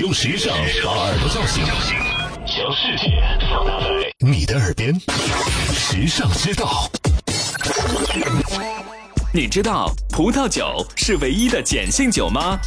用时尚把耳朵叫醒，将世界放大在你的耳边。时尚之道，你知道葡萄酒是唯一的碱性酒吗？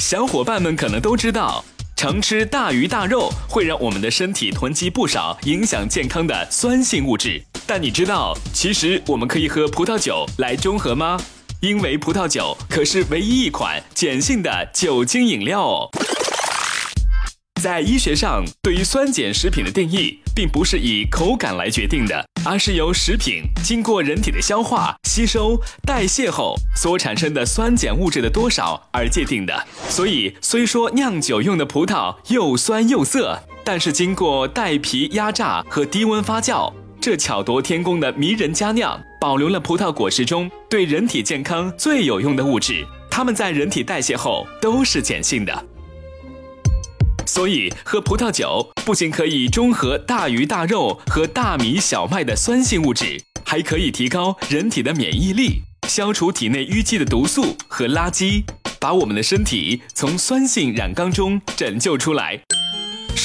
小伙伴们可能都知道，常吃大鱼大肉会让我们的身体囤积不少影响健康的酸性物质。但你知道，其实我们可以喝葡萄酒来中和吗？因为葡萄酒可是唯一一款碱性的酒精饮料哦。在医学上，对于酸碱食品的定义，并不是以口感来决定的，而是由食品经过人体的消化、吸收、代谢后所产生的酸碱物质的多少而界定的。所以，虽说酿酒用的葡萄又酸又涩，但是经过带皮压榨和低温发酵，这巧夺天工的迷人佳酿，保留了葡萄果实中对人体健康最有用的物质，它们在人体代谢后都是碱性的。所以，喝葡萄酒不仅可以中和大鱼大肉和大米小麦的酸性物质，还可以提高人体的免疫力，消除体内淤积的毒素和垃圾，把我们的身体从酸性染缸中拯救出来。